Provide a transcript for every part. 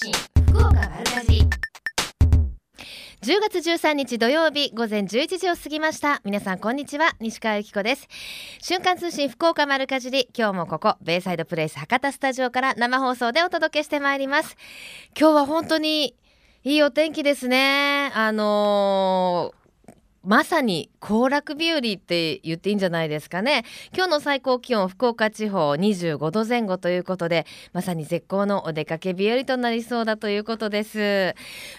信福岡丸かじ10月13日土曜日午前11時を過ぎました。皆さんこんにちは西川由紀子です。瞬間通信福岡丸かじり。今日もここベイサイドプレイス博多スタジオから生放送でお届けしてまいります。今日は本当にいいお天気ですね。あのーまさに行楽日和って言っていいんじゃないですかね。今日の最高気温福岡地方25度前後ということでまさに絶好のお出かけ日和となりそうだということです。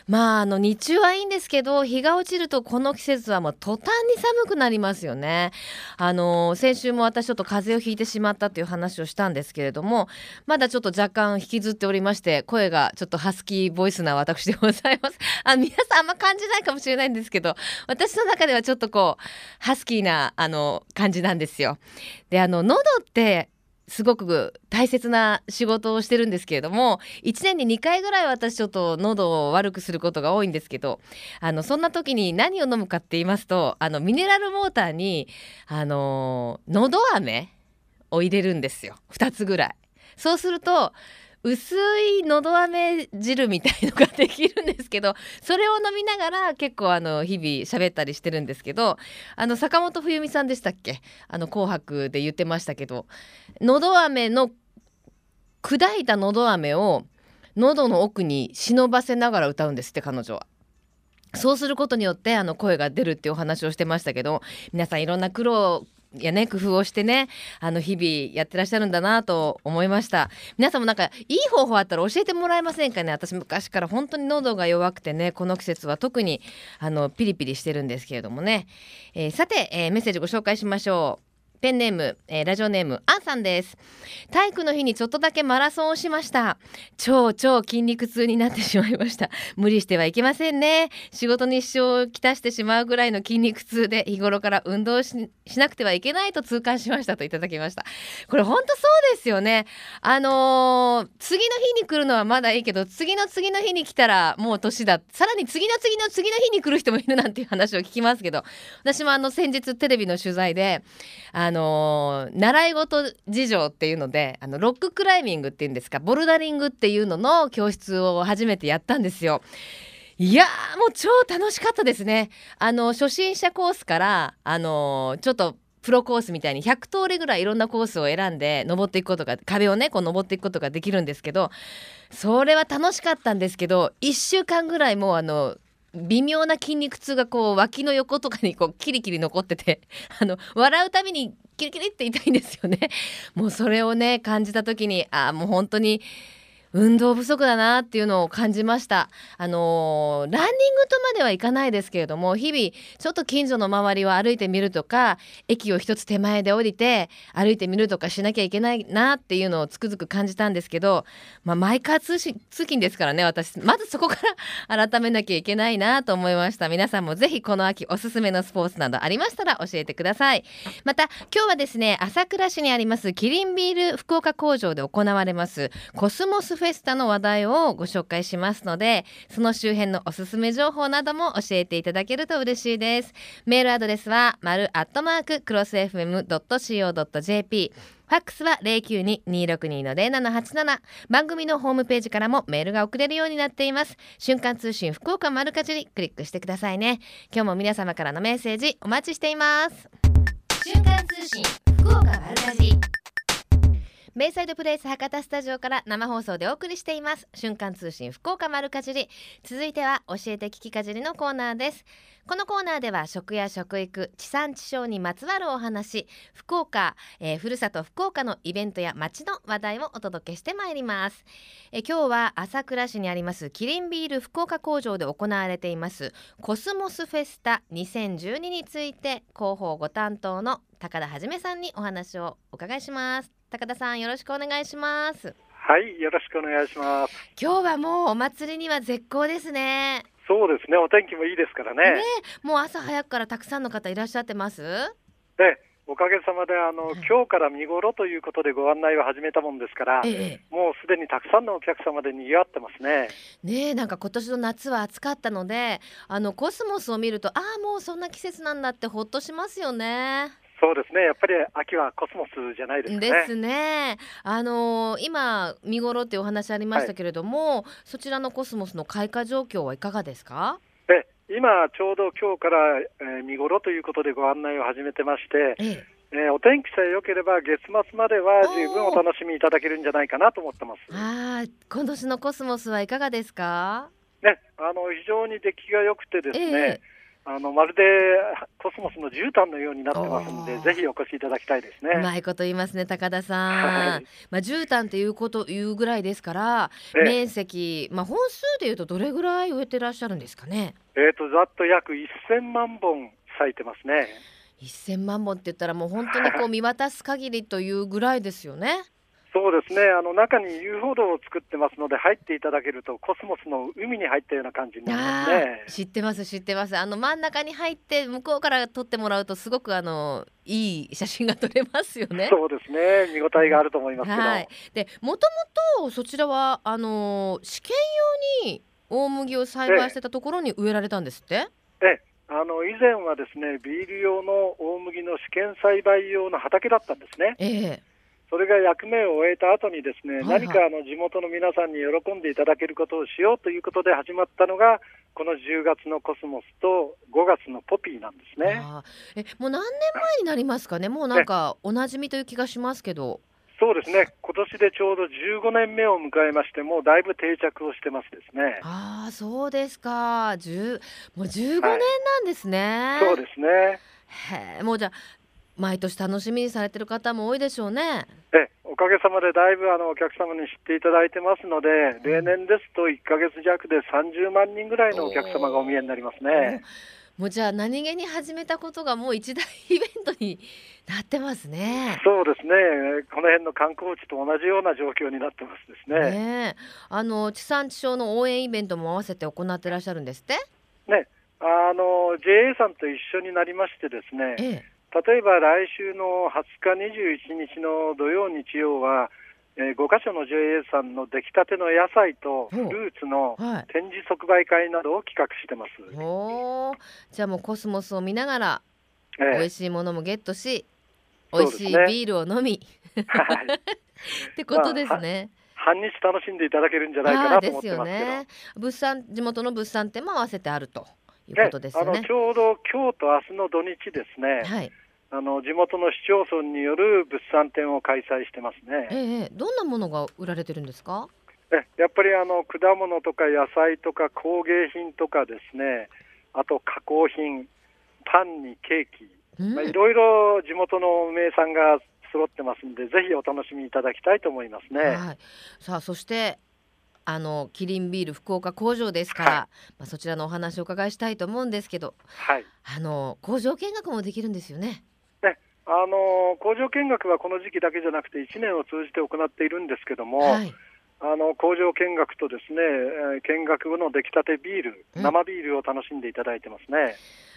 まああの日中はいいんですけど日が落ちるとこの季節はもう途端に寒くなりますよね。あの先週も私ちょっと風邪をひいてしまったという話をしたんですけれどもまだちょっと若干引きずっておりまして声がちょっとハスキーボイスな私でございます。あ皆さんあんま感じないかもしれないんですけど私の中ではちょっとこうハスキーなあの感じなんですよ。であの喉ってすごく大切な仕事をしてるんですけれども1年に2回ぐらい私ちょっと喉を悪くすることが多いんですけどあのそんな時に何を飲むかって言いますとあのミネラルウォーターにあの喉飴を入れるんですよ2つぐらい。そうすると薄いのど飴汁みたいのができるんですけどそれを飲みながら結構あの日々喋ったりしてるんですけどあの坂本冬美さんでしたっけ？あの紅白で言ってましたけどのど飴の砕いたのど飴を喉の奥に忍ばせながら歌うんですって彼女は。そうすることによってあの声が出るっていうお話をしてましたけど皆さんいろんな苦労やね工夫をしてねあの日々やってらっしゃるんだなと思いました。皆さんもなんかいい方法あったら教えてもらえませんかね。私昔から本当に喉が弱くてねこの季節は特にあのピリピリしてるんですけれどもね、えー、さて、えー、メッセージご紹介しましょう。ペンネーム、えー、ラジオネームアンさんです。体育の日にちょっとだけマラソンをしました。超超筋肉痛になってしまいました。無理してはいけませんね。仕事に支障をきたしてしまうぐらいの筋肉痛で日頃から運動しなくてはいけないと痛感しました。といただきました。これ本当そうですよね。あのー、次の日に来るのはまだいいけど次の次の日に来たらもう年だ。さらに次の次の次の日に来る人もいるなんていう話を聞きますけど。私もあの先日テレビの取材でああの習い事事情っていうのであのロッククライミングっていうんですかボルダリングっていうのの教室を初めてやったんですよ。いやもう超楽しかったですね。あの初心者コースからあのちょっとプロコースみたいに100通りぐらいいろんなコースを選んで登っていくことが壁をねこう登っていくことができるんですけどそれは楽しかったんですけど1週間ぐらいもうあの微妙な筋肉痛がこう脇の横とかにこうキリキリ残ってて あの笑うたびにキリキリって痛いんですよね。もうそれをね感じた時にああもう本当に運動不足だなっていうのを感じました。あのー、ランニングとまではいかないですけれども日々ちょっと近所の周りを歩いてみるとか駅を一つ手前で降りて歩いてみるとかしなきゃいけないなっていうのをつくづく感じたんですけど、まあ、マイカー通信通勤ですからね私。まずそこから 改めなきゃいけないなと思いました。皆さんもぜひこの秋おすすめのスポーツなどありましたら教えてください。また今日はですね朝倉市にありますキリンビール福岡工場で行われますコスモスフェスタの話題をご紹介しますのでその周辺のおすすめ情報なども教えていただけると嬉しいです。メールアドレスは丸アットマーククロス FM.co.jp ファックスは092-262-0787番組のホームページからもメールが送れるようになっています。瞬間通信福岡丸かじりクリックしてくださいね。今日も皆様からのメッセージお待ちしています。瞬間通信福岡丸かじり。ベイサイドプレイス博多スタジオから生放送でお送りしています。瞬間通信福岡丸かじり。続いては教えて聞きかじりのコーナーです。このコーナーでは食や食育地産地消にまつわるお話。福岡、えー、ふるさと福岡のイベントや街の話題をお届けしてまいります、えー、今日は朝倉市にありますキリンビール福岡工場で行われていますコスモスフェスタ2012について広報ご担当の高田はじめさんにお話をお伺いします。高田さんよろしくお願いします。はいよろしくお願いします。今日はもうお祭りには絶好ですね。そうですねお天気もいいですからね。ねもう朝早くからたくさんの方いらっしゃってます？ねおかげさまであの、今日から見頃ということでご案内を始めたもんですから、ええ、もうすでにたくさんのお客様で賑わってますね。ねなんか今年の夏は暑かったのであのコスモスを見るとああもうそんな季節なんだってほっとしますよね。そうですね。やっぱり秋はコスモスじゃないですね。ですね。あのー、今見頃っていうお話ありましたけれども、はい、そちらのコスモスの開花状況はいかがですか？え、今ちょうど今日から、えー、見頃ということでご案内を始めてまして。えええー、お天気さえ良ければ月末までは十分お楽しみいただけるんじゃないかなと思ってます。ああ、今年のコスモスはいかがですか？ね、あの非常に出来が良くてですね。えーあのまるでコスモスの絨毯のようになってますので、ぜひお越しいただきたいですね。うまいこと言いますね、高田さん。はい、まあ絨毯っていうこというぐらいですから、え面積、まあ本数でいうとどれぐらい植えてらっしゃるんですかね？えっ、とざっと約1000万本咲いてますね。1000万本って言ったらもう本当にこう見渡す限りというぐらいですよね。そうですね。あの中に遊歩道を作ってますので入っていただけるとコスモスの海に入ったような感じになりますね。知ってます知ってます。あの真ん中に入って向こうから撮ってもらうとすごくあのいい写真が撮れますよね。そうですね。見応えがあると思いますけど、はい、でもともとそちらはあの試験用に大麦を栽培してたところに植えられたんですって？ええ。あの以前はですねビール用の大麦の試験栽培用の畑だったんですね。ええそれが役目を終えた後にですね、はいはい、何かあの地元の皆さんに喜んでいただけることをしようということで始まったのが、この10月のコスモスと5月のポピーなんですね。えもう何年前になりますかね、もうなんかおなじみという気がしますけど。そうですね、今年でちょうど15年目を迎えまして、もうだいぶ定着をしてますですね。ああ、そうですか、10もう15年なんですね。はい、そうですね。へもうじゃ毎年楽しみにされてる方も多いでしょうね。えおかげさまでだいぶあのお客様に知っていただいてますので、例年ですと1か月弱で30万人ぐらいのお客様がお見えになりますね。もうじゃあ何気に始めたことがもう一大イベントになってますね。そうですね。この辺の観光地と同じような状況になってますですね。ねあの地産地消の応援イベントも合わせて行ってらっしゃるんですって？ね、あの JA さんと一緒になりましてですね。ええ例えば来週の20日、21日の土曜、日曜は、えー、5か所の JA さんの出来たての野菜とフルーツの展示即売会などを企画してます。はい、じゃあもうコスモスを見ながら、えー、美味しいものもゲットし、美味しいビールを飲み、はい、ってことですね。まあ、半日楽しんでいただけるんじゃないかなと思ってますけど。ね、物産地元の物産展も合わせてあると。いうことですね。あのちょうど今日と明日の土日ですね。はい。あの地元の市町村による物産展を開催してますね。ええ、どんなものが売られてるんですか？え、やっぱりあの果物とか野菜とか工芸品とかですね。あと加工品、パンにケーキ、うん、まあいろいろ地元の名産が揃ってますんで、ぜひお楽しみいただきたいと思いますね。はい。さあそしてあのキリンビール福岡工場ですから、はい、まあ、そちらのお話をお伺いしたいと思うんですけど、はい、あの工場見学もできるんですよね。ねあの工場見学はこの時期だけじゃなくて1年を通じて行っているんですけども、はい、あの工場見学とですね、えー、見学後の出来たてビール、生ビールを楽しんでいただいてますね。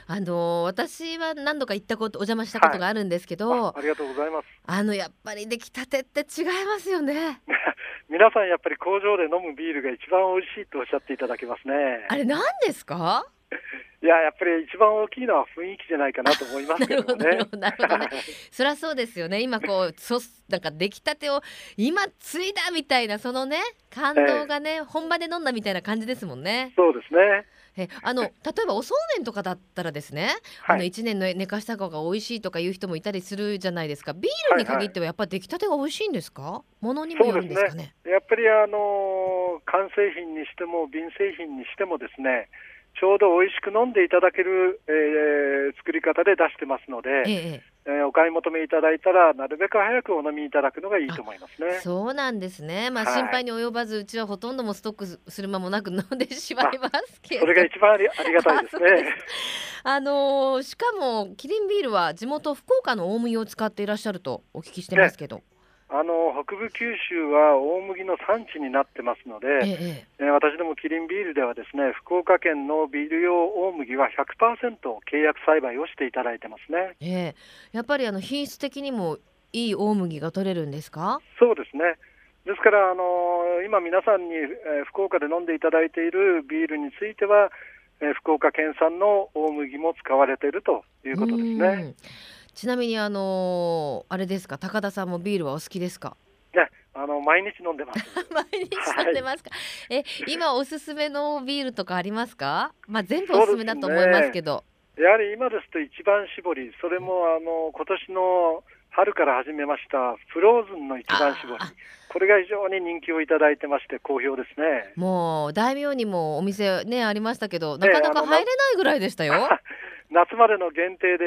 あの私は何度か行ったことお邪魔したことがあるんですけど、はい、ありがとうございます。あのやっぱり出来たてって違いますよね。皆さんやっぱり工場で飲むビールが一番美味しいとおっしゃっていただけますね。あれ何ですか？いややっぱり一番大きいのは雰囲気じゃないかなと思いますけどね。なるほどね。そりゃそうですよね。今こうそなんか出来たてを今ついだみたいなそのね感動がね、えー、本場で飲んだみたいな感じですもんね。そうですね。えあの例えばおそうめんとかだったらですね、はい、あの1年の寝かした方が美味しいとかいう人もいたりするじゃないですかビールに限ってはやっぱり出来たてが美味しいんですか？ものにもよるんですかね、ね、やっぱりあの完成品にしても瓶製品にしてもですねちょうど美味しく飲んでいただける、えー、作り方で出してますので、えええー、お買い求めいただいたらなるべく早くお飲みいただくのがいいと思いますね。そうなんですね。まあ、心配に及ばず、うちはほとんどもストックする間もなく飲んでしまいますけど。それが一番ありありがたいですね。あのー、しかもキリンビールは地元福岡の大麦を使っていらっしゃるとお聞きしてますけど。ねあの北部九州は大麦の産地になってますので、ええ私どもキリンビールではですね福岡県のビール用大麦は100%契約栽培をしていただいてますね。ええ、やっぱりあの品質的にもいい大麦が取れるんですか？そうですね。ですからあの今皆さんに、えー、福岡で飲んでいただいているビールについては、えー、福岡県産の大麦も使われているということですね。ちなみにあのー、あれですか高田さんもビールはお好きですか？ね、あの毎日飲んでます。毎日飲んでますか？はい、え、今おすすめのビールとかありますか？まあ全部おすすめだと思いますけど。ね、やはり今ですと一番搾り、それもあの今年の春から始めましたフローズンの一番搾り。これが非常に人気をいただいてまして好評ですね。もう大名にもお店ねありましたけど、なかなか入れないぐらいでしたよ。夏までの限定で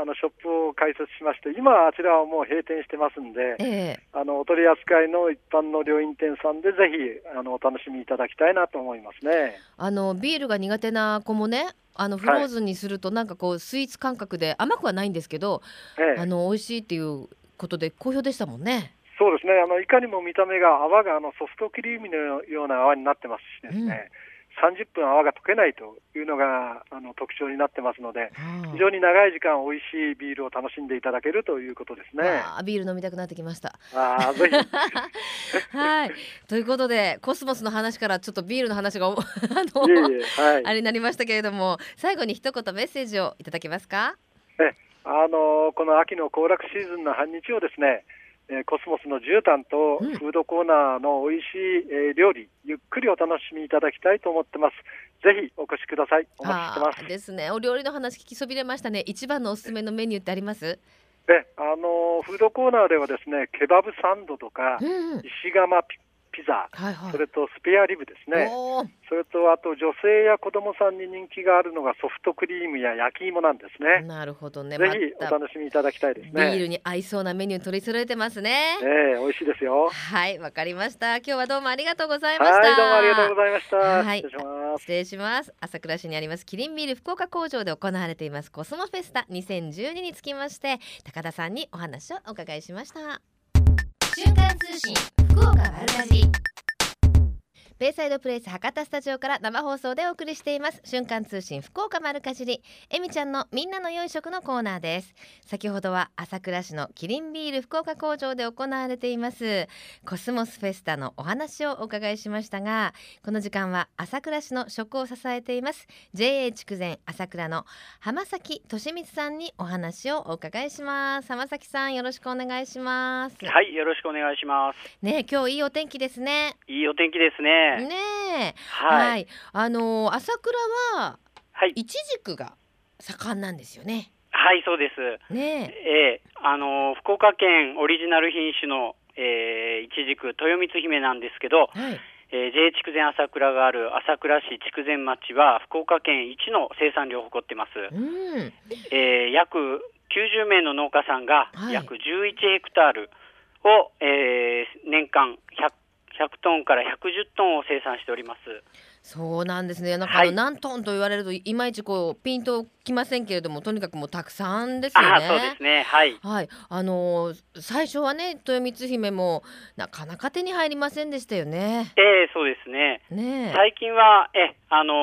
あのショップを開設しまして、今、あちらはもう閉店してますんで、えー、あのお取り扱いの一般の料理店さんで、ぜひあのお楽しみいただきたいなと思いますね。あのビールが苦手な子もね、あのフローズンにすると、なんかこう、スイーツ感覚で、甘くはないんですけど、えー、あの美味しいっていうことで、好評でしたもんね。そうですね。あのいかにも見た目が泡があのソフトクリームのような泡になってますしですね、うん30分泡が溶けないというのがあの特徴になってますので、非常に長い時間美味しいビールを楽しんでいただけるということですね。あビール飲みたくなってきました。あぜひ はいということでコスモスの話からちょっとビールの話が あのいえいえ、はい、あれになりましたけれども最後に一言メッセージをいただけますか？えあのこの秋の行楽シーズンの半日をですねえー、コスモスの絨毯とフードコーナーの美味しい、えー、料理、ゆっくりお楽しみいただきたいと思ってます。ぜひお越しください。お待ちしてます。ですね。お料理の話聞きそびれましたね。一番のおすすめのメニューってあります？え、あのフードコーナーではですね、ケバブサンドとか、うん、石窯ピピザ、はいはい、それとスペアリブですね、それとあと女性や子供さんに人気があるのがソフトクリームや焼き芋なんですね。なるほどね。ぜひお楽しみいただきたいですね。ビールに合いそうなメニュー取り揃えてますね。ええー、美味しいですよ。はい、わかりました。今日はどうもありがとうございました。はい、どうもありがとうございました。はい、失礼します。失礼します。朝倉市にありますキリンビール福岡工場で行われていますコスモフェスタ2012につきまして高田さんにお話をお伺いしました。瞬間通信福岡丸かじベイサイドプレイス博多スタジオから生放送でお送りしています。瞬間通信福岡丸かじり。えみちゃんのみんなの良い食のコーナーです。先ほどは朝倉市のキリンビール福岡工場で行われています。コスモスフェスタのお話をお伺いしましたがこの時間は朝倉市の食を支えています。JA 筑前朝倉の浜崎俊光さんにお話をお伺いします。浜崎さんよろしくお願いします。はいよろしくお願いします。ね今日いいお天気ですね。いいお天気ですねね。はい、はい、あの朝倉は、はい、いちじくが盛んなんですよね。はいそうです。ねえ。ー、あの福岡県オリジナル品種の、えー、いちじく豊光姫なんですけど。はい。えー、JA 筑前朝倉がある朝倉市筑前町は福岡県一の生産量を誇ってます、うん。えー、約90名の農家さんが約11ヘクタールを、えー、年間100 100トンから110トンを生産しております。そうなんですね。なんか何トンと言われるといまいちこうピンときませんけれども、とにかくもうたくさんですよね。そうですね。はい。はい。あのー、最初はね豊光姫もなかなか手に入りませんでしたよね。ええー、そうですね。ね最近はえあの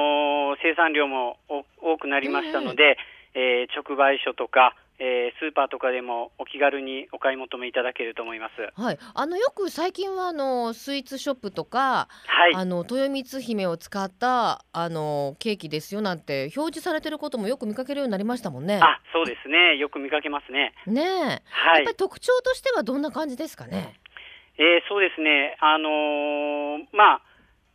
ー、生産量も多くなりましたので、えー、えー、直売所とかえー、スーパーとかでもお気軽にお買い求めいただけると思います。はい、あのよく最近はあのスイーツショップとか、はい、あの豊光姫を使ったあのケーキですよなんて表示されてることもよく見かけるようになりましたもんね。あ、そうですね。よく見かけますね。ねはい、やっぱり特徴としてはどんな感じですかね？えー、そうですね。あのー、まあ。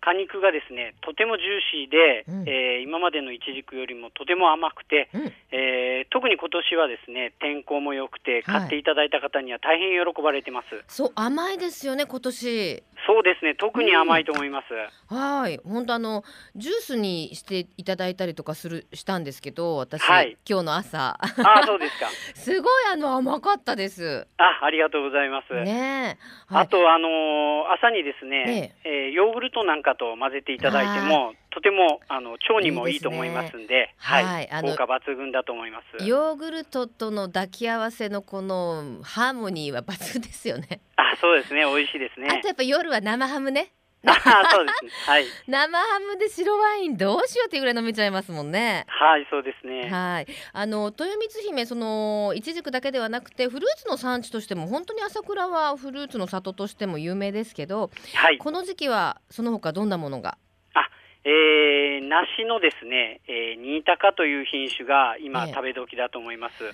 果肉がですねとてもジューシーで、うん、えー、今までのイチジクよりもとても甘くて、うん、えー、特に今年はですね天候も良くて買っていただいた方には大変喜ばれてます、はい、そう甘いですよね今年。そうですね特に甘いと思います、うん、はい。本当あのジュースにしていただいたりとかするしたんですけど私、はい、今日の朝。あそうですか。すごいあの甘かったです。あありがとうございます。ね、はい、あとあのー、朝にですね、ねえー、ヨーグルトなんかと混ぜていただいてもとてもあの腸にもいいと思いますんで、いいね、はい、はい、効果抜群だと思います。ヨーグルトとの抱き合わせのこのハーモニーは抜群ですよね。あ、そうですね、美味しいですね。あとやっぱ夜は生ハムね。あ そうですね。はい。生ハムで白ワインどうしようっていうぐらい飲めちゃいますもんね。はい、そうですね。はい。あの豊光姫そのいちじくだけではなくてフルーツの産地としても本当に朝倉はフルーツの里としても有名ですけど、はい、この時期はその他どんなものが？えー、梨のですね、えー、新高という品種が今、食べ時だと思います。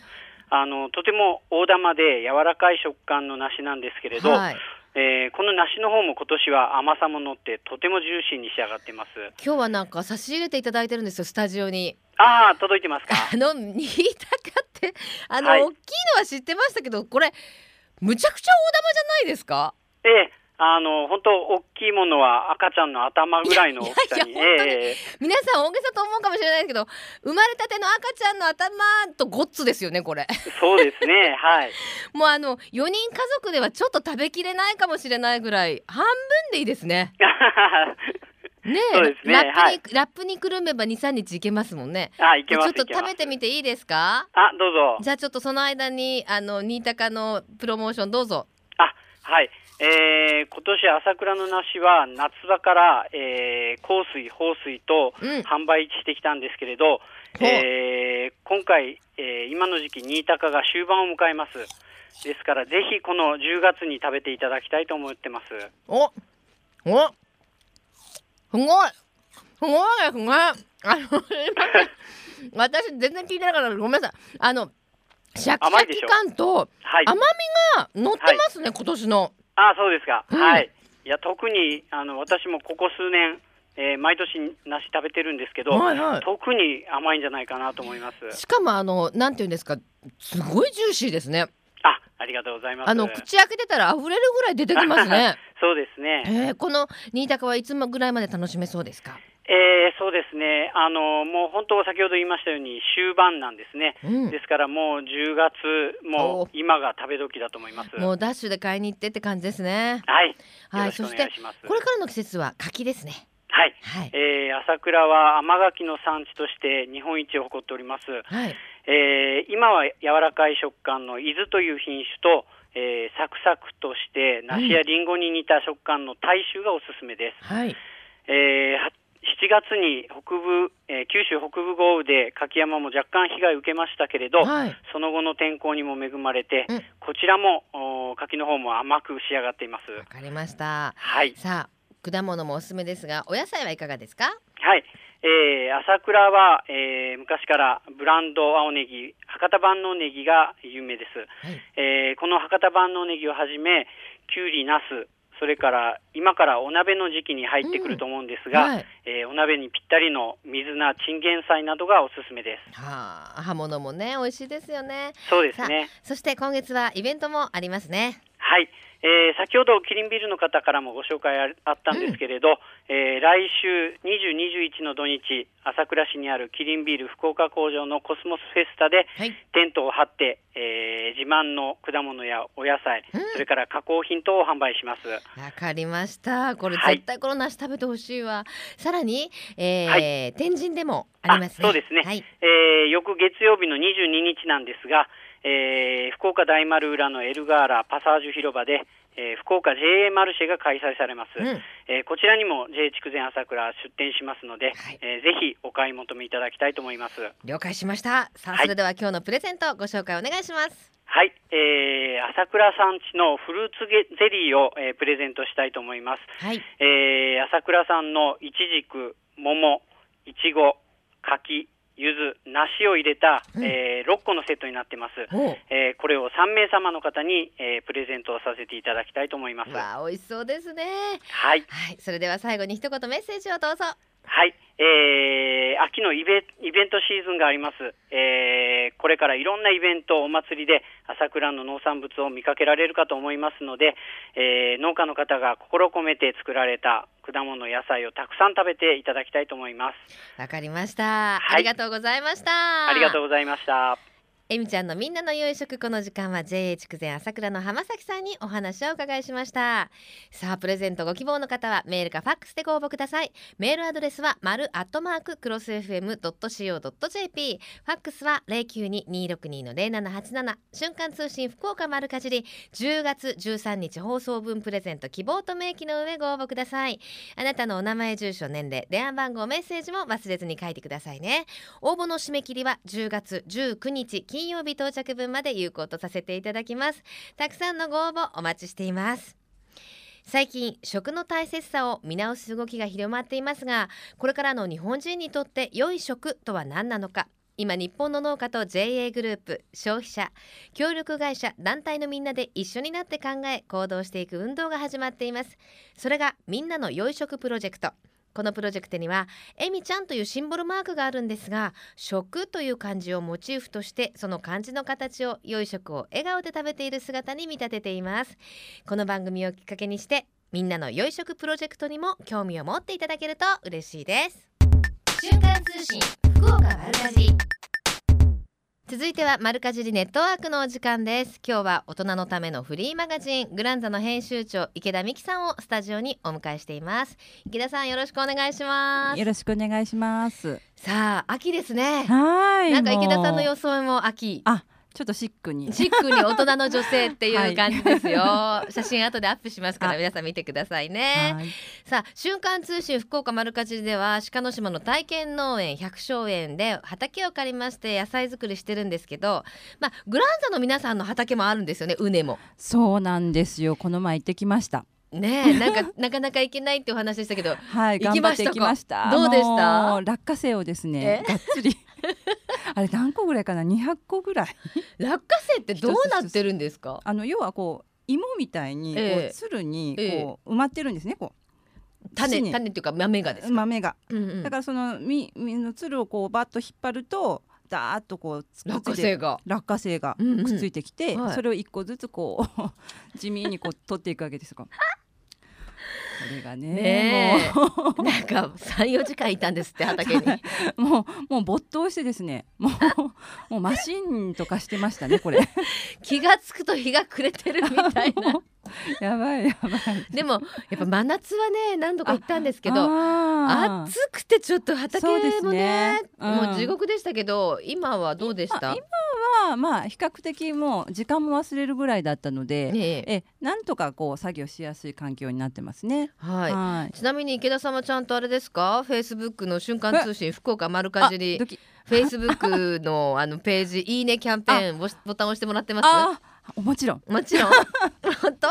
あのとても大玉で柔らかい食感の梨なんですけれど、はい、えー、この梨の方も今年は甘さも乗ってとてもジューシーに仕上がってます。今日はなんか差し入れていただいてるんですよスタジオに。ああ届いてますか？あの新高ってあの、はい、大きいのは知ってましたけどこれむちゃくちゃ大玉じゃないですか？ええあの本当大きいものは赤ちゃんの頭ぐらいの大きさに。いやいやえー、皆さん大げさと思うかもしれないですけど、生まれたての赤ちゃんの頭とゴッツですよねこれ。そうですね。はい。もうあの4人家族ではちょっと食べきれないかもしれないぐらい半分でいいですね。ねそうですねラップに、はい、ラップにくるめば二三日いけますもんね。あ、いけます。ちょっと食べてみていいですか？あ、どうぞ。じゃあちょっとその間にあの新高のプロモーションどうぞ。あ、はい。えー、今年朝倉の梨は夏場から、えー、香水、放水と販売してきたんですけれど、うん、えー、今回、えー、今の時期、新高が終盤を迎えます。ですから、ぜひこの10月に食べていただきたいと思ってます。おおすごいすごいですねあの、私全然聞いてなかったごめんなさい。あの、シャキシャキ感と甘みが乗ってますね、はい、今年の。あそうですか、うん、はい。いや特にあの私もここ数年えー、毎年梨食べてるんですけど、はいはい、特に甘いんじゃないかなと思います。しかもあのなんていうんですかすごいジューシーですね。あありがとうございます。あの口開けてたら溢れるぐらい出てきますね。そうですね、えー、この新高はいつもぐらいまで楽しめそうですか？えー、そうですね。あの、もう本当、先ほど言いましたように終盤なんですね、うん、ですからもう10月、もう今が食べ時だと思います。もうダッシュで買いに行ってって感じですね。はい、はい、そしてこれからの季節は柿ですね。はい、はい、えー、朝倉は甘柿の産地として日本一を誇っております、はい。えー、今は柔らかい食感の伊豆という品種と、えー、サクサクとして梨やりん。ごに似た食感の大衆がおすすめです、はい。えー、7月に北部、えー、九州北部豪雨で柿山も若干被害を受けましたけれど、はい、その後の天候にも恵まれて、うん、こちらも柿の方も甘く仕上がっています。わかりました。はい。さあ果物もおすすめですが、お野菜はいかがですか？はい。えー、朝倉は、えー、昔からブランド青ネギ、博多万能ネギが有名です。はい、えー、この博多万能ネギをはじめ、きゅうり、なす、それから今からお鍋の時期に入ってくると思うんですが、うんはい、えー、お鍋にぴったりの水菜、チンゲン菜などがおすすめです。はあ、葉物もね、美味しいですよね。そうですね。そして今月はイベントもありますね。はい。えー、先ほどキリンビルの方からもご紹介あったんですけれど、うん、えー、来週20、21の土日、朝倉市にあるキリンビール福岡工場のコスモスフェスタで、はい、テントを張って、えー、自慢の果物やお野菜、うん、それから加工品等を販売します。わかりました。これ絶対この梨食べてほしいわ。はい、さらに、えー、はい、天神でもあります、ね、そうですね。はい、えー、翌月曜日の22日なんですが、えー、福岡大丸裏のエルガーラパサージュ広場で、えー、福岡 JA マルシェが開催されます、うん、えー、こちらにも JA 筑前朝倉出店しますので、はい、えー、ぜひお買い求めいただきたいと思います。了解しました。さあ、はい、それでは今日のプレゼントご紹介お願いします。はい、えー、朝倉産地のフルーツゼリーを、えー、プレゼントしたいと思います、はい。えー、朝倉産のいちじく桃いちご柿柚子、梨を入れた、うん、えー、6個のセットになってます。えー、これを3名様の方に、えー、プレゼントをさせていただきたいと思います。わ美味しそうですね。はい。はい。それでは最後に一言メッセージをどうぞ。はい。えー、秋のイベイベントシーズンがあります、えー、これからいろんなイベント、お祭りで朝倉の農産物を見かけられるかと思いますので、えー、農家の方が心込めて作られた果物、野菜をたくさん食べていただきたいと思います。わかりました、はい、ありがとうございました。ありがとうございました。えみちゃんのみんなの夕食この時間は JA 筑前朝倉の浜崎さんにお話を伺いしました。さあプレゼントご希望の方はメールかファックスでご応募ください。メールアドレスは丸アットマーククロス FM.co.jp ファックスは092-262-0787瞬間通信福岡丸かじり。10月13日放送分プレゼント希望と明記の上ご応募ください。あなたのお名前住所年齢電話番号メッセージも忘れずに書いてくださいね。応募の締め切りは10月19日金曜日到着分まで有効とさせていただきます。たくさんのご応募お待ちしています。最近食の大切さを見直す動きが広まっていますがこれからの日本人にとって良い食とは何なのか。今日本の農家と JA グループ消費者協力会社団体のみんなで一緒になって考え行動していく運動が始まっています。それがみんなの良い食プロジェクト。このプロジェクトにはえみちゃんというシンボルマークがあるんですが食という漢字をモチーフとしてその漢字の形を良い食を笑顔で食べている姿に見立てています。この番組をきっかけにしてみんなの良い食プロジェクトにも興味を持っていただけると嬉しいです。瞬間通信福岡丸かじ続いては丸かじりネットワークのお時間です。今日は大人のためのフリーマガジングランザの編集長池田美希さんをスタジオにお迎えしています。池田さんよろしくお願いします。よろしくお願いします。さあ秋ですね。はいなんか池田さんの予想も秋。あちょっとシックに。シックに大人の女性っていう感じですよ、はい、写真後でアップしますから皆さん見てくださいね。さあ瞬間通信福岡丸かじりでは鹿の島の体験農園百姓園で畑を借りまして野菜作りしてるんですけどまあグランザの皆さんの畑もあるんですよねうねも。そうなんですよ。この前行ってきました。ね なんかなかなか行けないってお話でしたけどはい行きました。どうでした？落花生をですねがっつりあれ何個ぐらいかな？200個ぐらい。落花生ってどうなってるんですか？あの要はこう芋みたいにこう、つるにこう埋まってるんですねこう。種種っていうか豆がです豆が、うんうん、だからそのみみのつるをこうバッと引っ張るとダーッとこう落花生が。落花生がくっついてきて、うんうんはい、それを一個ずつこう 地味にこう取っていくわけですよ。これがねねもう。なんか三四時間いたんですって畑に。もうもう没頭してですね。もうもうマシンとかしてましたねこれ。気が付くと日が暮れてるみたいな やばいやばい。でもやっぱ真夏はね何度か行ったんですけど暑くてちょっと畑もね、ね。うん、もう地獄でしたけど今はどうでした？今はまあ比較的もう時間も忘れるぐらいだったので、ね、え。なんとかこう作業しやすい環境になってますね。はい。はい。ちなみに池田さんはちゃんとあれですか？フェイスブックの瞬間通信福岡丸かじり。フェイスブックのあのページいいねキャンペーンボタン押してもらってます？もちろん。もちろん。本当？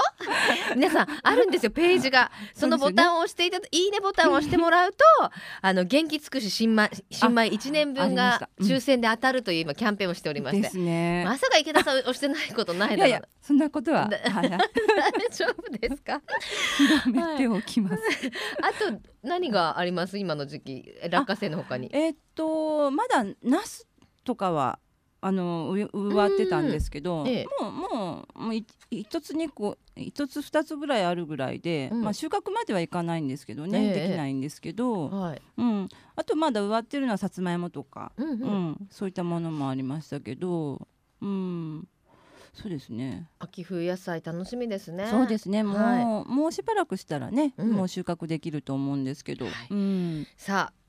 皆さんあるんですよページが。そのボタンを押していただ、ね、いいねボタンを押してもらうとあの元気尽くし新米新米1年分が抽選で当たるという今キャンペーンをしておりまして、ね、まさか池田さん押してないことないだろう。そんなことは、大丈夫ですか？広めておきます、はい、あと何があります？今の時期落花生のほかにえー、っとまだナスとかはあの植わってたんですけど、ええ、もうもうもう一つ二個一つ二つぐらいあるぐらいで、うん、まあ収穫まではいかないんですけどね、え、できないんですけど、はい、うん、あとまだ植わってるのはさつまいもとか、うん、うん。うん、そういったものもありましたけど、うん、そうですね。秋冬野菜楽しみですね。そうですね。もう、はい、もうしばらくしたらね、うん、もう収穫できると思うんですけど。はい、うん、さあ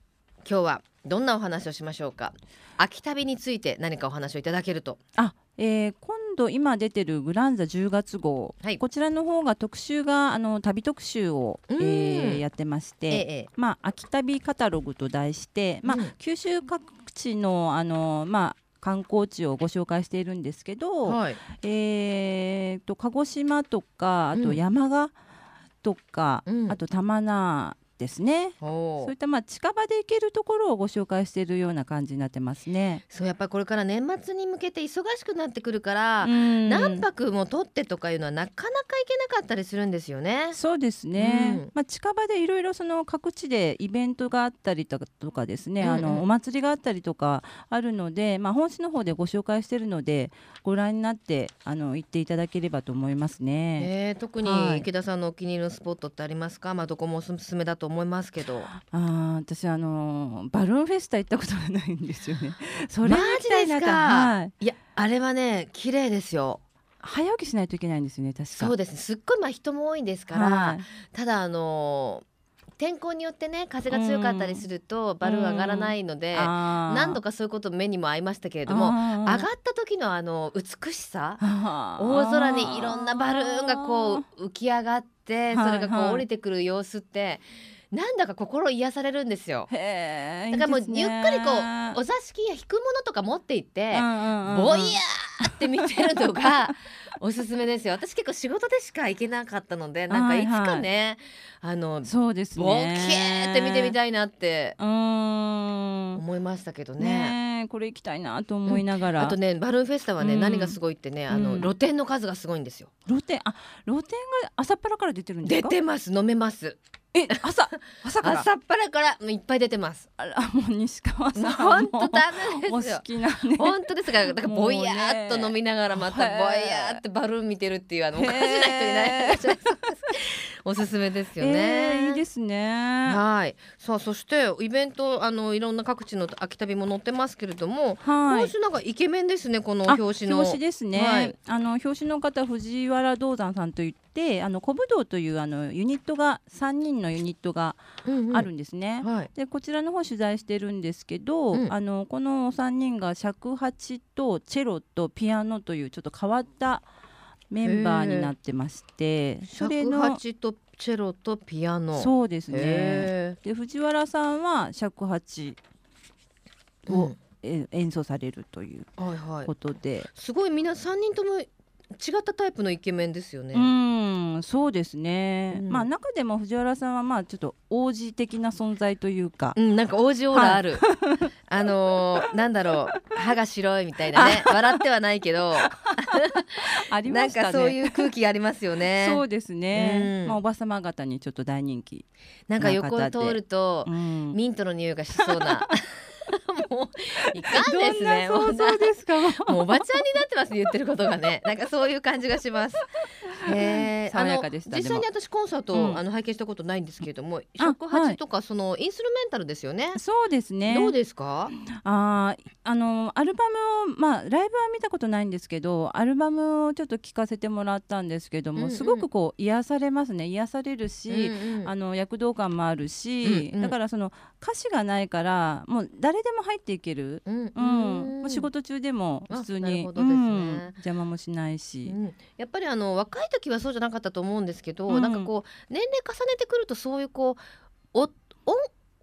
今日はどんなお話をしましょうか？秋旅について何かお話をいただけると。あ、えー、今度今出てるグランザ10月号、はい、こちらの方が特集があの旅特集を、えー、やってまして、ええ、まあ秋旅カタログと題して、まあ、九州各地のあのまあ観光地をご紹介しているんですけど、はい、えーと鹿児島とかあと山鹿とか、うん、あと玉名ですね。そういったまあ近場で行けるところをご紹介しているような感じになってますね。そうやっぱりこれから年末に向けて忙しくなってくるから何泊も取ってとかいうのはなかなか行けなかったりするんですよね。そうですね、うん、まあ近場でいろいろその各地でイベントがあったりとかですね、うんうん、あのお祭りがあったりとかあるのでまあ本誌の方でご紹介しているのでご覧になってあの行っていただければと思いますね、えー、特に池田さんのお気に入りのスポットってありますか、はい、まあどこもおすすめだと思いますけど。あ私あのバルーンフェスタ行ったことがないんですよね。それマジですか、はい、いやあれはね綺麗ですよ。早起きしないといけないんですよね確か。そうですすっごいまあ人も多いんですから、はい、ただあの天候によってね風が強かったりするとバルーン上がらないので、何度かそういうこと目にも合いましたけれども上がった時のあの美しさ大空にいろんなバルーンがこう浮き上がってそれがこう降りてくる様子って。なんだか心癒されるんですよ。だからもうゆっくりこうお座敷や引くものとか持っていって、ぼいやーって見てるのが おすすめですよ。私結構仕事でしか行けなかったので、なんかいつかね、はいはい、あのそうですね。ボケーって見てみたいなって思いましたけどね。ねねこれ行きたいなと思いながら、あとねバルーンフェスタはね、何がすごいってねあの、露店の数がすごいんですよ。露店あ露店が朝っぱらから出てるんですか？出てます。飲めますえ朝朝から？朝っぱらからいっぱい出てます。あらもう西川さん本当ダメですよ。好きな、ね、本当ですか？らだからぼやっと飲みながらまたぼやってバルーン見てるっていうあのおかしな人いないおすすめですよね、いいですね。はい。さあそしてイベントあのいろんな各地の秋旅も載ってますけれども、はい、今週なんかイケメンですねこの表紙の。表紙ですね、はい、あの表紙の方藤原道山さんといってあの小武道というあのユニットが三人のユニットがあるんですね。うんうんはい、でこちらの方取材してるんですけど、うん、あのこの三人が尺八とチェロとピアノというちょっと変わったメンバーになってまして尺八とチェロとピアノ。そうですね。で藤原さんは尺八を、うん、演奏されるということで、はい。はい、すごいみんな3人とも違ったタイプのイケメンですよね。うんそうですね、うん、まあ中でも藤原さんはまあちょっと王子的な存在というか、うん、なんか王子オーラある、はい、あのー、なんだろう。歯が白いみたいなね。笑ってはないけど。ありまし、ね、なんかそういう空気ありますよね。そうですね、うん、まあおばさま方にちょっと大人気なんか横を通ると、ミントの匂いがしそうな もういかんですね。想像ですか？もうおばちゃんになってます言ってることがね。なんかそういう感じがします。へえ。あの実際に私コンサート、うん、あの拝見したことないんですけれども、尺八とかそのインストゥルメンタルですよね。そうですね。どうですか？ああのアルバムをまあライブは見たことないんですけど、アルバムをちょっと聞かせてもらったんですけども、うんうん、すごくこう癒されますね。癒されるし、うんうん、あの躍動感もあるし、うんうん、だからその歌詞がないからもう誰でも入っていける。うん、うん、仕事中でも普通に、ね。うん、邪魔もしないし、うん、やっぱりあの若い時はそうじゃなかったと思うんですけど、うん、なんかこう年齢重ねてくるとそういうこうお音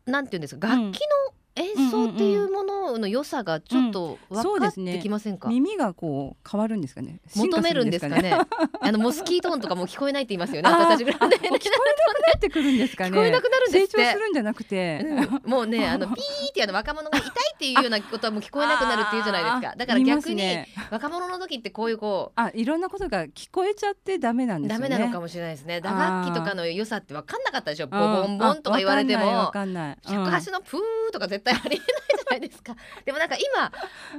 なんていうんですか楽器の演奏っていうものの良さがちょっと分かってきませんか、うんね、耳がこう変わるんですかね？求めるんですかね？あのモスキート音とかも聞こえないって言いますよね。私たちぐらいで、聞こえなくなってくるんですかね？聞こえなくなるんです成長するんじゃなくて、うん、もうねあのピーってあの若者が痛いっていうようなことはもう聞こえなくなるっていうじゃないですか。だから逆に若者の時ってこういうこうあいろんなことが聞こえちゃってダメなんですよね。ダメなのかもしれないですね。打楽器とかの良さって分かんなかったでしょ？ボボンボンとか言われても。分かんない。尺八のプーとか絶対ありえないないですか。でもなんか今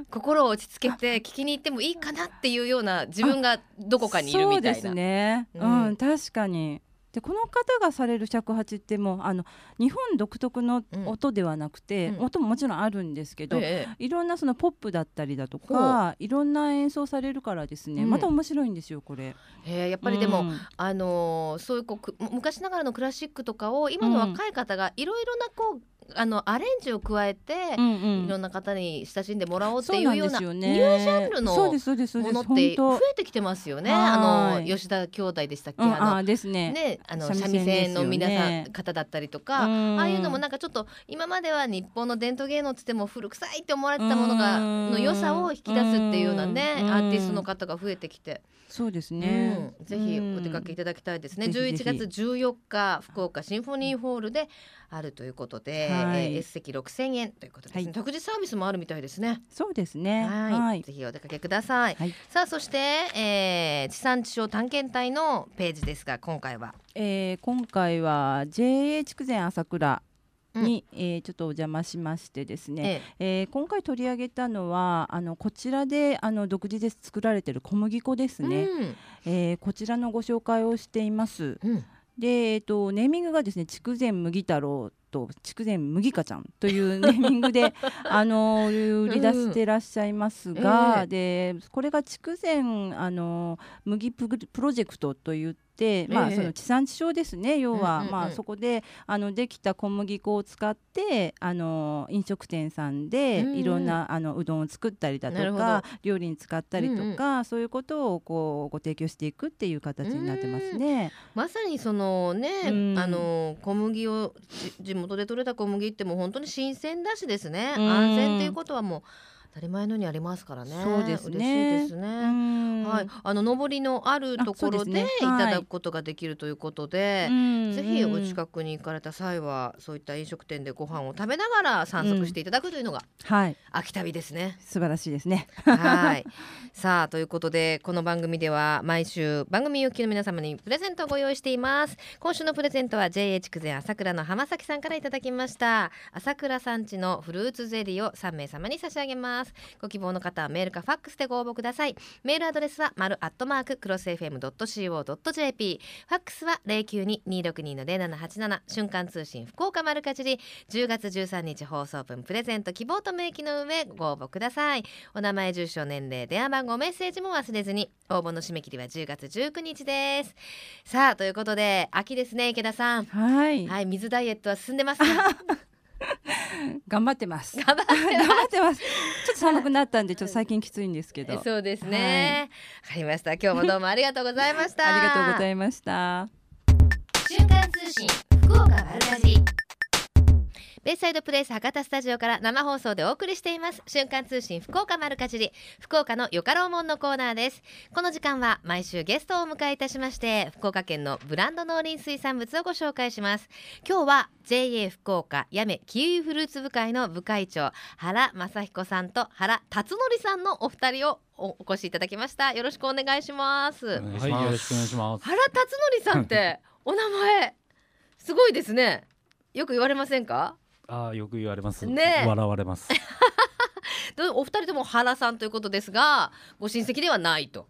心を落ち着けて 聞きに行ってもいいかなっていうような自分がどこかにいるみたいな。そうですね、うん、うん、確かに。でこの方がされる尺八ってもうあの日本独特の音ではなくて、うん、音ももちろんあるんですけど、ええ、いろんなそのポップだったりだとかいろんな演奏されるからですね、うん、また面白いんですよこれ。えー、やっぱりでも、うん、あのー、そういうこう昔ながらのクラシックとかを今の若い方がいろいろなこうあのアレンジを加えて、うんうん、いろんな方に親しんでもらおうっていうようなニュージャンルのものって増えてきてますよね。あの吉田兄弟でしたっけ、うん、あのですね。ねあの三味線の皆さん、方だったりとか、ああいうのもなんかちょっと今までは日本の伝統芸能っつっても古臭いって思われてたものがの良さを引き出すっていうようなねアーティストの方が増えてきて。そうですね、うん、ぜひお出かけいただきたいですね。11月14日福岡シンフォニーホールであるということで、はい、えー、S 席6000円ということですね、はい、特殊サービスもあるみたいですね。そうですね。はい。ぜひお出かけください、はい、さあそして、えー、地産地消探検隊のページですが今回は、えー、今回は JA 筑前朝倉に、うん、えー、ちょっとお邪魔しましてですね、ええ。えー、今回取り上げたのはあのこちらであの独自で作られている小麦粉ですね、うん、えー、こちらのご紹介をしています。うんで、えっと、ネーミングがですね筑前麦太郎と筑前麦香ちゃんという ネーミングであの売り出してらっしゃいますが、うんえー、でこれが筑前あの麦プロジェクトという、まあ、その地産地消ですね要は、まあ、そこであのできた小麦粉を使ってあの飲食店さんでいろんな、あのうどんを作ったりだとか料理に使ったりとか、そういうことをこうご提供していくっていう形になってますね。まさにそのね、うん、あの小麦を地元で採れた小麦ってもう本当に新鮮だしですね、安全っていうことはもう当たり前のにありますからね。そうですね。ですね。はい、あの上りのあるところでいただくことができるということで、でぜひお近くに行かれた際はそういった飲食店でご飯を食べながら散策していただくというのが、はい、秋旅ですね。素晴らしいですね。はい。さあということでこの番組では毎週番組お聞きの皆様にプレゼントをご用意しています。今週のプレゼントは JA 筑前朝倉の浜崎さんからいただきました。朝倉産地のフルーツゼリーを3名様に差し上げます。ます。ご希望の方はメールかファックスでご応募ください。メールアドレスは丸アットマーククロス FM.co.jp ファックスは092-262-0787瞬間通信福岡丸かじり。10月13日放送分プレゼント希望と明記の上ご応募ください。お名前住所年齢電話番号メッセージも忘れずに。応募の締め切りは10月19日です。さあということで秋ですね池田さん。はい、はい、水ダイエットは進んでますか？頑張ってます。頑張ってます。ちょっと寒くなったんで、ちょっと最近きついんですけど。そうですね。わ、はい、かりました。今日もどうもありがとうございました。ありがとうございました。瞬間通信福岡丸かじ。ベイサイドプレイス博多スタジオから生放送でお送りしています。瞬間通信福岡丸かじり福岡のよかろうもんのコーナーです。この時間は毎週ゲストをお迎えいたしまして福岡県のブランド農林水産物をご紹介します。今日は JA 福岡やめキウイフルーツ部会の部会長原正彦さんと原辰徳さんのお二人をお越しいただきました。よろしくお願いします。はいよろしくお願いします。原辰徳さんってお名前すごいですね。よく言われませんか？ああよく言われます。ね笑われます。お二人とも原さんということですがご親戚ではないと。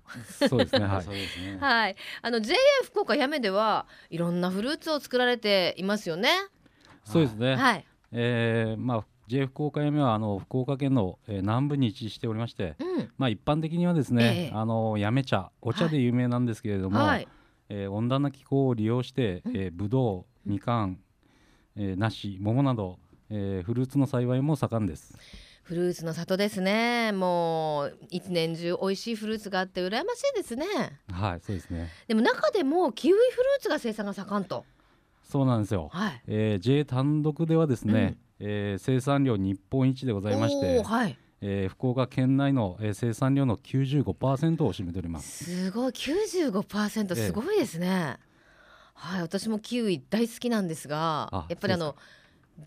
そうですね はい、ね、はい、あの JA 福岡やめではいろんなフルーツを作られていますよね。そうですね。はい、えー、まあ JA 福岡やめはあの福岡県の、えー、南部に位置しておりまして、うん、まあ一般的にはですね、えー、あのやめ茶お茶で有名なんですけれども、はい、えー、温暖な気候を利用して、えー、ぶどうみかん、えー、梨桃などえー、フルーツの栽培も盛んです。フルーツの里ですね。もう一年中美味しいフルーツがあって羨ましいですね。はいそうですね。でも中でもキウイフルーツが生産が盛んと。そうなんですよ、はい。えー、J 単独ではですね、うん、えー、生産量日本一でございましてはい。えー、福岡県内の、えー、生産量の95%を占めております。すごい。95%すごいですね、えー、はい私もキウイ大好きなんですがやっぱりあの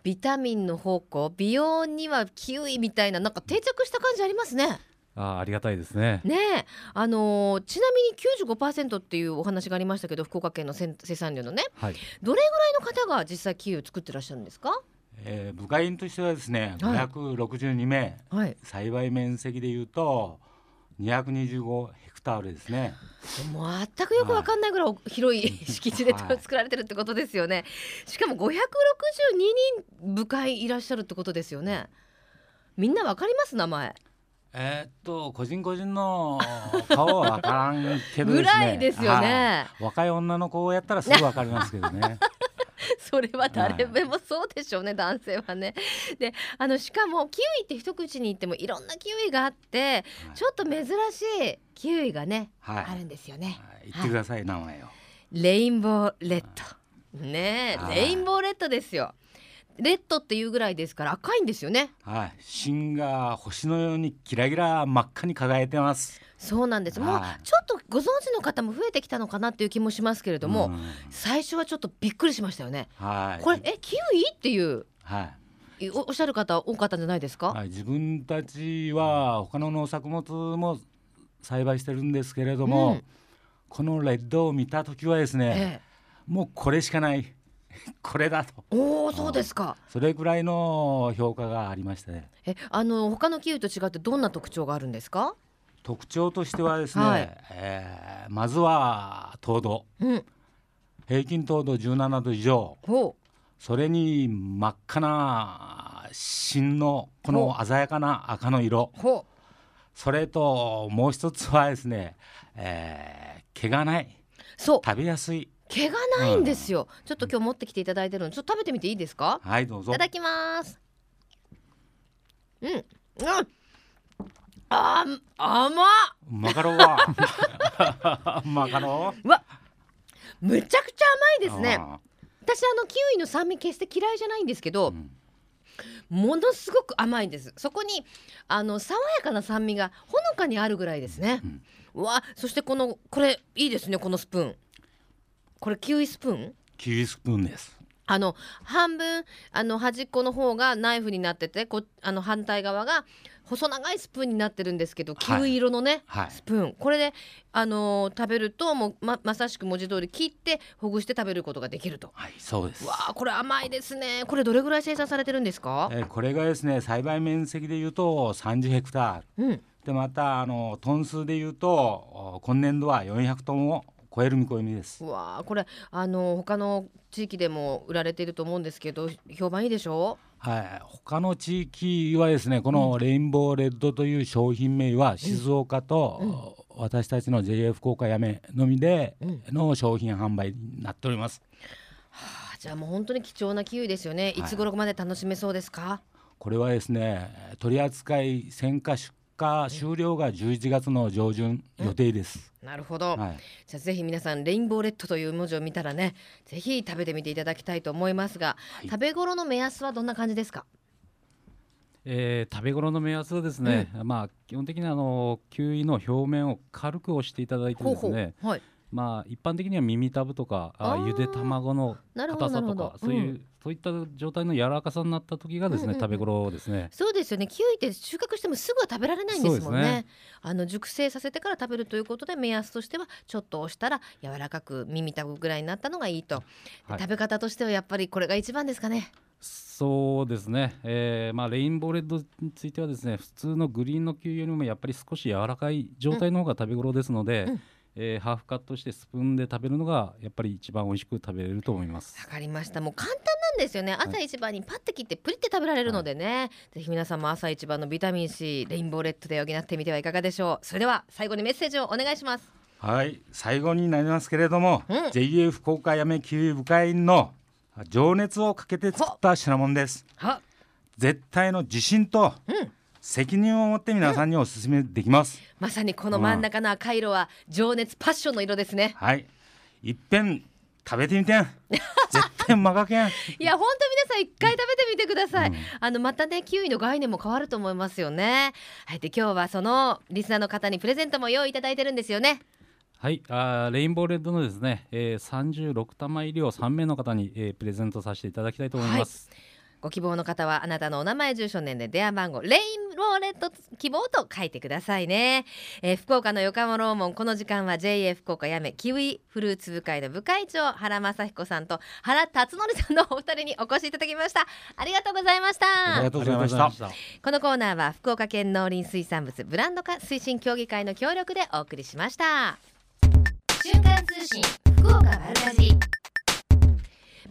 ビタミンの方向美容にはキウイみたいななんか定着した感じありますね。あありがたいですね。ねあのー、ちなみに95%っていうお話がありましたけど福岡県の生産量のね、はい、どれぐらいの方が実際キウイを作ってらっしゃるんですか？えー、部会員としてはですね、はい、562名、はい、栽培面積でいうと225ヘクタールですね。全くよくわかんないぐらい広い 敷地で作られてるってことですよね。しかも562人部会いらっしゃるってことですよね。みんなわかります名前。えー、っと個人個人の顔はわからんけど、ね、ぐらいですよね。若い女の子をやったらすぐわかりますけどね。それは誰でもそうでしょうね、はい、男性はね。であのしかもキウイって一口に言ってもいろんなキウイがあって、はい、ちょっと珍しいキウイがね、はい、あるんですよね。言ってください、名前を。レインボーレッド。ねレインボーレッドですよ。レッドっていうぐらいですから赤いんですよね。はい、芯が星のようにキラキラ真っ赤に輝いてます。そうなんです。もうちょっとご存知の方も増えてきたのかなっていう気もしますけれども、最初はちょっとびっくりしましたよね。はい。これえキウイっていう。はい。おっしゃる方多かったんじゃないですか？はい、自分たちは他の農作物も栽培してるんですけれども、うん、このレッドを見た時はですね、ええ、もうこれしかない。これだと。おお、そうですか。それぐらいの評価がありましたね。え、あの他のキウイと違ってどんな特徴があるんですか？特徴としてはですね、はい、えー、まずは糖度、うん、平均糖度17度以上。それに真っ赤な芯のこの鮮やかな赤の色。それともう一つはですね、えー、毛がない。そう。食べやすい毛がないんですよ、うん、ちょっと今日持ってきていただいてるのちょっと食べてみていいですか？はいどうぞ。いただきます。うん。うん。あ甘っ！マカロンは？マカロン？わ。むちゃくちゃ甘いですね。私あのキウイの酸味決して嫌いじゃないんですけど、うん、ものすごく甘いんです。そこにあの爽やかな酸味がほのかにあるぐらいですね、うん、わ。そしてこのこれいいですねこのスプーンこれキウイスプーン？キウイスプーンです。あの半分あの端っこの方がナイフになっててこあの反対側が細長いスプーンになってるんですけど、キウイ色のね、はい、スプーン。これで、あのー、食べるともうままさしく文字通り切ってほぐして食べることができると。はいそうです。わあこれ甘いですね。これどれぐらい生産されてるんですか、えー、これがですね栽培面積でいうと30ヘクタール、うん、でまたあのトン数でいうと今年度は400トンを超える見込みです。わあこれあの他の地域でも売られていると思うんですけど評判いいでしょ？うはい、他の地域はですねこのレインボーレッドという商品名は静岡と、私たちの JA 福岡やめのみでの商品販売になっております。はあ、じゃあもう本当に貴重なキウイですよね。いつ頃まで楽しめそうですか？はい、これはですね取扱先下出荷終了が11月の上旬予定です。うん、なるほど、はい、じゃあぜひ皆さんレインボーレッドという文字を見たらねぜひ食べてみていただきたいと思いますが、はい、食べ頃の目安はどんな感じですか？えー、食べ頃の目安はですね、うん、まあ基本的にあのキウイの表面を軽く押していただいてですねはい、まあ一般的には耳たぶとかあゆで卵の硬さとかそういう、うん、そういった状態の柔らかさになった時がですね、うんうん、食べ頃ですね。そうですよね。キウイって収穫してもすぐは食べられないんですもんね、ね、あの熟成させてから食べるということで目安としてはちょっと押したら柔らかく耳たぶぐらいになったのがいいと、はい、食べ方としてはやっぱりこれが一番ですかね。そうですね、えーまあ、レインボーレッドについてはですね普通のグリーンのキウイよりもやっぱり少し柔らかい状態の方が食べ頃ですので、うんうんえー、ハーフカットしてスプーンで食べるのがやっぱり一番美味しく食べれると思います。わかりました。もう簡単なんですよね。朝一番にパッて切ってプリって食べられるのでね、はい、ぜひ皆さんも朝一番のビタミン C レインボーレッドで補ってみてはいかがでしょう。それでは最後にメッセージをお願いします。はい。最後になりますけれども、うん、JA 福岡やめキウイ部会員の情熱をかけて作った品物です。絶対の自信と、うん責任を持って皆さんにお勧めできます、まさにこの真ん中の赤色は情熱パッションの色ですね、はい。いっぺん食べてみてん。絶対まがけん。いや本当皆さん一回食べてみてください、うん、あのまたねキウイの概念も変わると思いますよね。はい。で今日はそのリスナーの方にプレゼントも用意いただいてるんですよね。はい。あレインボーレッドのですね、えー、36玉入りを3名の方に、えー、プレゼントさせていただきたいと思います、はいご希望の方はあなたのお名前住所年齢電話番号レインローレット希望と書いてくださいね、えー、福岡の横浜ローモンこの時間は JA 福岡やめキウイフルーツ部会の部会長原正彦さんと原辰徳さんのお二人にお越しいただきました。ありがとうございました。ありがとうございました。このコーナーは福岡県農林水産物ブランド化推進協議会の協力でお送りしました。瞬間通信福岡丸かじ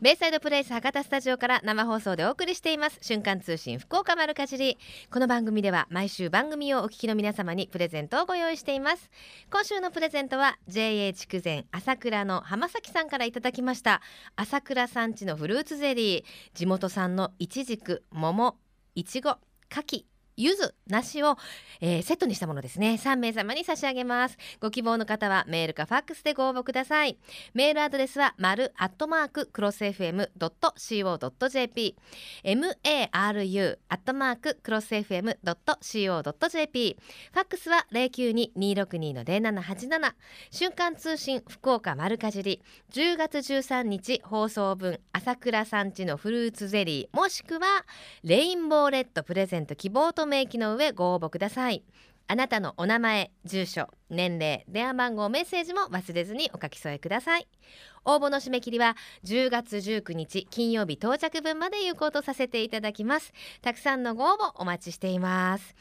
ベイサイドプレイス博多スタジオから生放送でお送りしています。瞬間通信福岡丸かじり。この番組では毎週番組をお聞きの皆様にプレゼントをご用意しています。今週のプレゼントは JA 筑前朝倉の浜崎さんからいただきました。朝倉産地のフルーツゼリー。地元産のいちじく桃いちご柿柚子梨を、えー、セットにしたものですね。3名様に差し上げます。ご希望の方はメールかファックスでご応募ください。メールアドレスは丸アットマーククロス FM.co.jp maru アットマーククロス FM.co.jp ファックスは092-262-0787瞬間通信福岡丸かじり。10月13日放送分朝倉産地のフルーツゼリー。もしくはレインボーレッドプレゼント希望と明記の上ご応募ください。あなたのお名前住所年齢電話番号メッセージも忘れずにお書き添えください。応募の締め切りは10月19日金曜日到着分まで有効とさせていただきます。たくさんのご応募お待ちしています。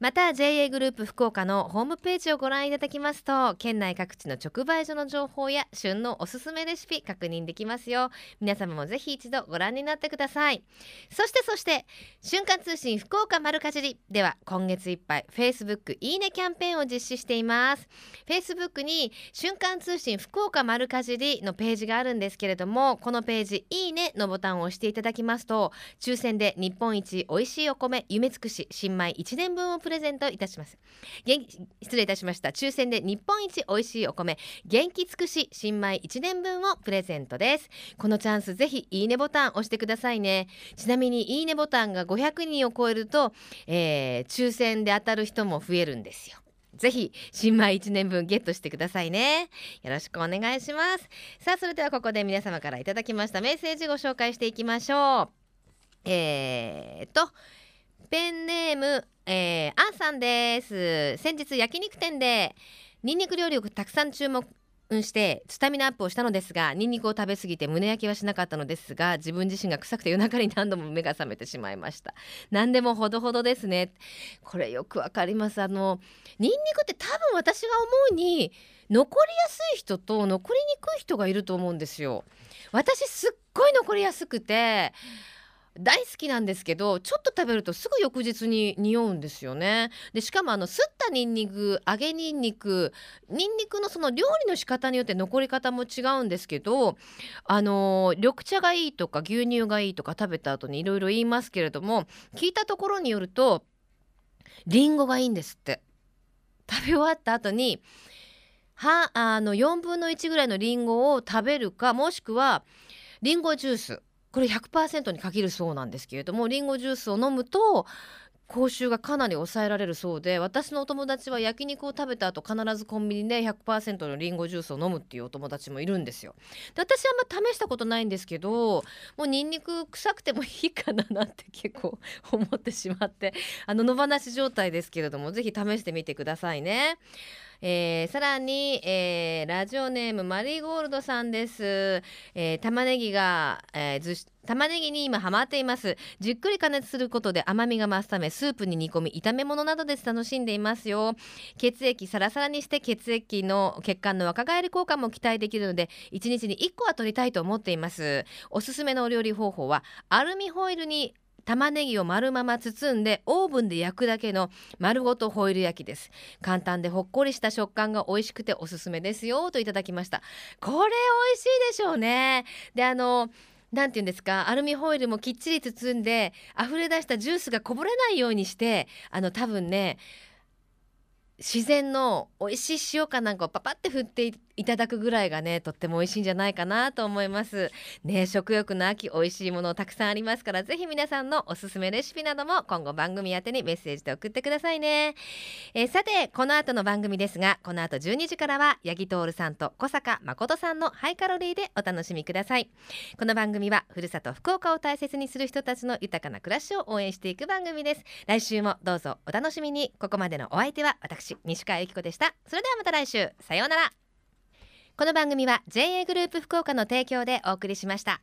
また JA グループ福岡のホームページをご覧いただきますと県内各地の直売所の情報や旬のおすすめレシピ確認できますよ。皆様もぜひ一度ご覧になってください。そしてそして瞬間通信福岡丸かじり。では今月いっぱい Facebook いいねキャンペーンを実施しています。ます。フェイスブックに瞬間通信福岡丸かじりのページがあるんですけれどもこのページいいねのボタンを押していただきますと抽選で日本一美味しいお米夢尽くし新米1年分をプレゼントいたします。失礼いたしました。抽選で日本一美味しいお米元気尽くし新米1年分をプレゼントです。このチャンスぜひいいねボタン押してくださいね。ちなみにいいねボタンが500人を超えると、えー、抽選で当たる人も増えるんですよ。ぜひ新米1年分ゲットしてくださいね。よろしくお願いします。さあそれではここで皆様からいただきましたメッセージご紹介していきましょう。えーとペンネーム、えー、アンさんです。先日焼肉店でニンニク料理をたくさん注目してスタミナアップをしたのですがニンニクを食べ過ぎて胸焼けはしなかったのですが自分自身が臭くて夜中に何度も目が覚めてしまいました。何でもほどほどですね。これよくわかります。あのニンニクって多分私が思うに残りやすい人と残りにくい人がいると思うんですよ。私すっごい残りやすくて大好きなんですけどちょっと食べるとすぐ翌日に匂うんですよね。でしかもあのすったニンニク揚げニンニクニンニクのその料理の仕方によって残り方も違うんですけどあの緑茶がいいとか牛乳がいいとか食べた後にいろいろ言いますけれども聞いたところによるとリンゴがいいんですって。食べ終わった後にはあの4分の1ぐらいのリンゴを食べるかもしくはリンゴジュース。これ100%に限るそうなんですけれどもりんごジュースを飲むと口臭がかなり抑えられるそうで私のお友達は焼肉を食べた後必ずコンビニで100%のりんごジュースを飲むっていうお友達もいるんですよで私はあんま試したことないんですけどもうニンニク臭くてもいいかななんて結構思ってしまってあの野放し状態ですけれども是非試してみてくださいね。えー、さらに、えー、ラジオネームマリーゴールドさんです、えー、玉ねぎが、え、ず玉ねぎに今ハマっています。じっくり加熱することで甘みが増すためスープに煮込み炒め物などで楽しんでいますよ。血液サラサラにして血液の血管の若返り効果も期待できるので1日に1個は取りたいと思っています。おすすめのお料理方法はアルミホイルに玉ねぎを丸まま包んでオーブンで焼くだけの丸ごとホイル焼きです。簡単でほっこりした食感が美味しくておすすめですよといただきました。これ美味しいでしょうね。であのなんて言うんですかアルミホイルもきっちり包んで溢れ出したジュースがこぼれないようにしてあの多分ね自然の美味しい塩かなんかをパパって振っていただくぐらいがねとっても美味しいんじゃないかなと思います。ね食欲の秋美味しいものたくさんありますからぜひ皆さんのおすすめレシピなども今後番組宛てにメッセージで送ってくださいね、えー、さてこの後の番組ですがこの後12時からは八木徹さんと小坂誠さんのハイカロリーでお楽しみください。この番組はふるさと福岡を大切にする人たちの豊かな暮らしを応援していく番組です。来週もどうぞお楽しみに。ここまでのお相手は私西川由紀子でした。それではまた来週。さようなら。この番組は JA グループ福岡の提供でお送りしました。